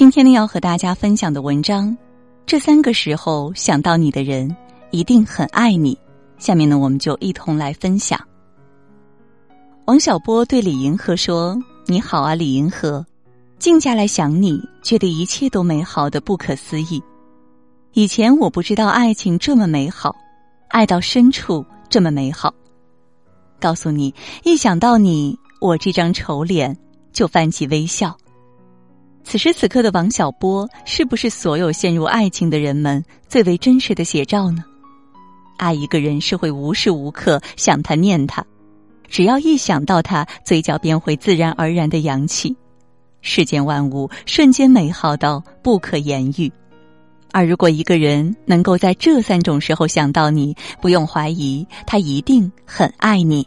今天呢，要和大家分享的文章，这三个时候想到你的人一定很爱你。下面呢，我们就一同来分享。王小波对李银河说：“你好啊，李银河，静下来想你，觉得一切都美好的不可思议。以前我不知道爱情这么美好，爱到深处这么美好。告诉你，一想到你，我这张丑脸就泛起微笑。”此时此刻的王小波，是不是所有陷入爱情的人们最为真实的写照呢？爱一个人是会无时无刻想他念他，只要一想到他，嘴角便会自然而然的扬起，世间万物瞬间美好到不可言喻。而如果一个人能够在这三种时候想到你，不用怀疑，他一定很爱你。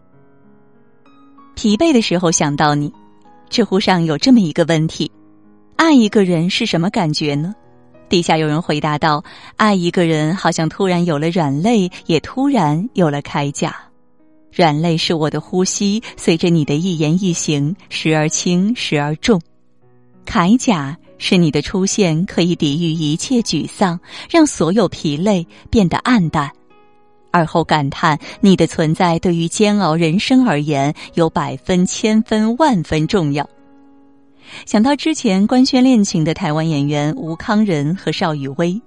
疲惫的时候想到你，知乎上有这么一个问题。爱一个人是什么感觉呢？底下有人回答道：“爱一个人，好像突然有了软肋，也突然有了铠甲。软肋是我的呼吸，随着你的一言一行，时而轻，时而重；铠甲是你的出现，可以抵御一切沮丧，让所有疲累变得暗淡。而后感叹你的存在对于煎熬人生而言，有百分、千分、万分重要。”想到之前官宣恋情的台湾演员吴康仁和邵雨薇，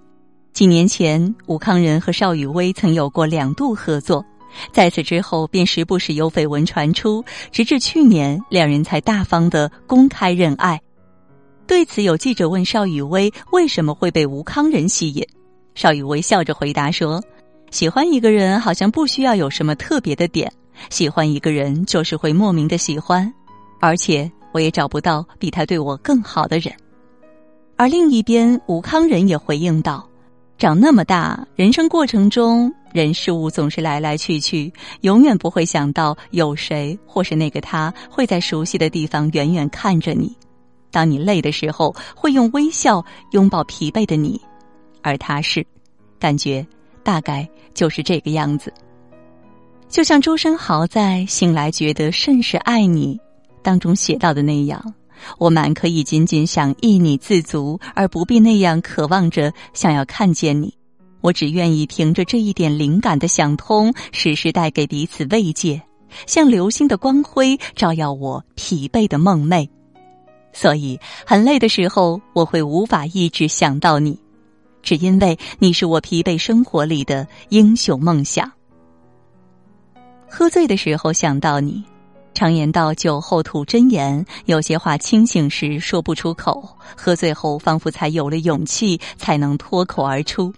几年前吴康仁和邵雨薇曾有过两度合作，在此之后便时不时有绯闻传出，直至去年两人才大方的公开认爱。对此，有记者问邵雨薇为什么会被吴康仁吸引，邵雨薇笑着回答说：“喜欢一个人好像不需要有什么特别的点，喜欢一个人就是会莫名的喜欢，而且。”我也找不到比他对我更好的人，而另一边，吴康仁也回应道：“长那么大，人生过程中人事物总是来来去去，永远不会想到有谁或是那个他会在熟悉的地方远远看着你。当你累的时候，会用微笑拥抱疲惫的你，而他是，感觉大概就是这个样子。就像周生豪在《醒来觉得甚是爱你》。当中写到的那样，我满可以仅仅想依你自足，而不必那样渴望着想要看见你。我只愿意凭着这一点灵感的想通，时时带给彼此慰藉，像流星的光辉照耀我疲惫的梦寐。所以很累的时候，我会无法抑制想到你，只因为你是我疲惫生活里的英雄梦想。喝醉的时候想到你。常言道：“酒后吐真言。”有些话清醒时说不出口，喝醉后仿佛才有了勇气，才能脱口而出。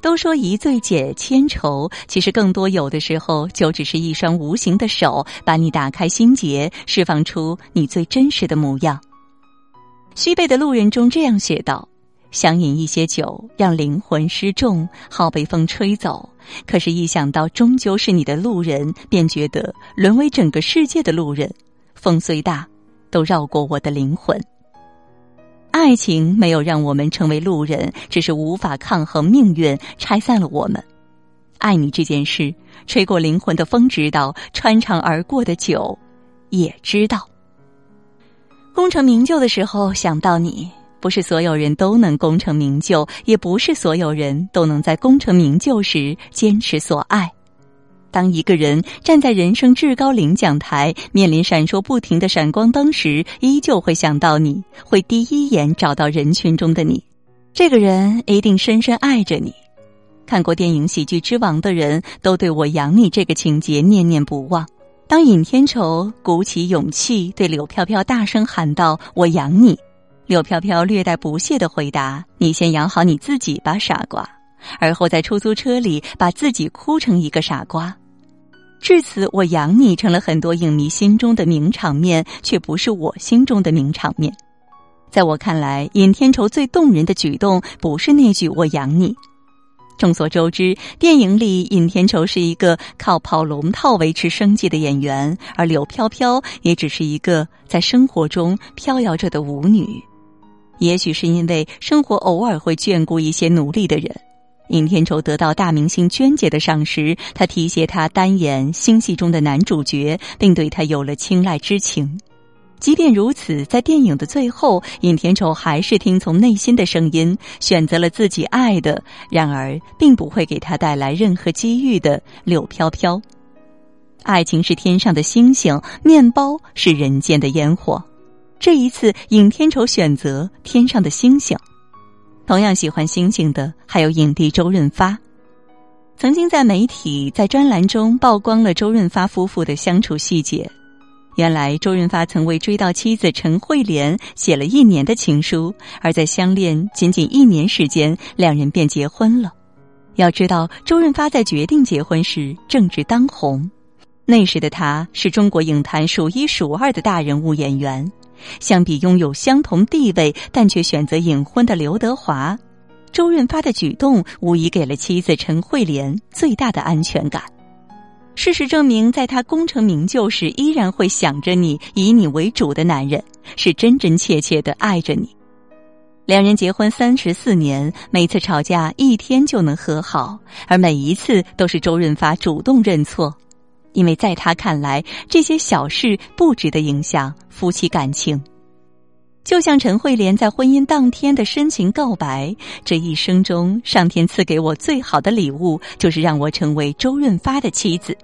都说一醉解千愁，其实更多有的时候就只是一双无形的手，把你打开心结，释放出你最真实的模样。西贝的路人中这样写道。想饮一些酒，让灵魂失重，好被风吹走。可是，一想到终究是你的路人，便觉得沦为整个世界的路人。风虽大，都绕过我的灵魂。爱情没有让我们成为路人，只是无法抗衡命运，拆散了我们。爱你这件事，吹过灵魂的风知道，穿肠而过的酒也知道。功成名就的时候，想到你。不是所有人都能功成名就，也不是所有人都能在功成名就时坚持所爱。当一个人站在人生至高领奖台，面临闪烁不停的闪光灯时，依旧会想到你，会第一眼找到人群中的你。这个人一定深深爱着你。看过电影《喜剧之王》的人都对我养你这个情节念念不忘。当尹天仇鼓起勇气对柳飘飘大声喊道：“我养你。”柳飘飘略带不屑的回答：“你先养好你自己吧，傻瓜。”而后在出租车里把自己哭成一个傻瓜。至此，我养你成了很多影迷心中的名场面，却不是我心中的名场面。在我看来，尹天仇最动人的举动不是那句“我养你”。众所周知，电影里尹天仇是一个靠跑龙套维持生计的演员，而柳飘飘也只是一个在生活中飘摇着的舞女。也许是因为生活偶尔会眷顾一些努力的人，尹天仇得到大明星娟姐的赏识，他提携他单演新戏中的男主角，并对他有了青睐之情。即便如此，在电影的最后，尹天仇还是听从内心的声音，选择了自己爱的，然而并不会给他带来任何机遇的柳飘飘。爱情是天上的星星，面包是人间的烟火。这一次，尹天仇选择天上的星星。同样喜欢星星的还有影帝周润发。曾经在媒体在专栏中曝光了周润发夫妇的相处细节。原来周润发曾为追悼妻子陈慧莲写了一年的情书，而在相恋仅仅一年时间，两人便结婚了。要知道，周润发在决定结婚时正值当红，那时的他是中国影坛数一数二的大人物演员。相比拥有相同地位但却选择隐婚的刘德华，周润发的举动无疑给了妻子陈慧莲最大的安全感。事实证明，在他功成名就时，依然会想着你，以你为主的男人，是真真切切的爱着你。两人结婚三十四年，每次吵架一天就能和好，而每一次都是周润发主动认错，因为在他看来，这些小事不值得影响夫妻感情。就像陈慧莲在婚姻当天的深情告白：“这一生中，上天赐给我最好的礼物，就是让我成为周润发的妻子。”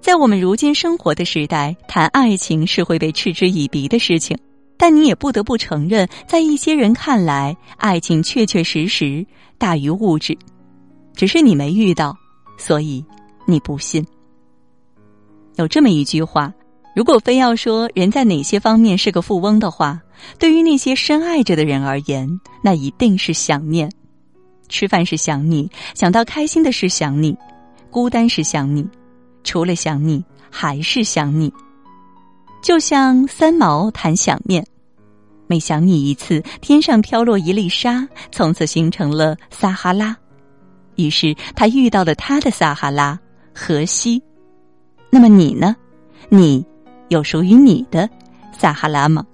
在我们如今生活的时代，谈爱情是会被嗤之以鼻的事情。但你也不得不承认，在一些人看来，爱情确确实实大于物质。只是你没遇到，所以你不信。有这么一句话：如果非要说人在哪些方面是个富翁的话，对于那些深爱着的人而言，那一定是想念。吃饭是想你，想到开心的事想你，孤单时想你。除了想你，还是想你。就像三毛谈想念，每想你一次，天上飘落一粒沙，从此形成了撒哈拉。于是他遇到了他的撒哈拉荷西。那么你呢？你有属于你的撒哈拉吗？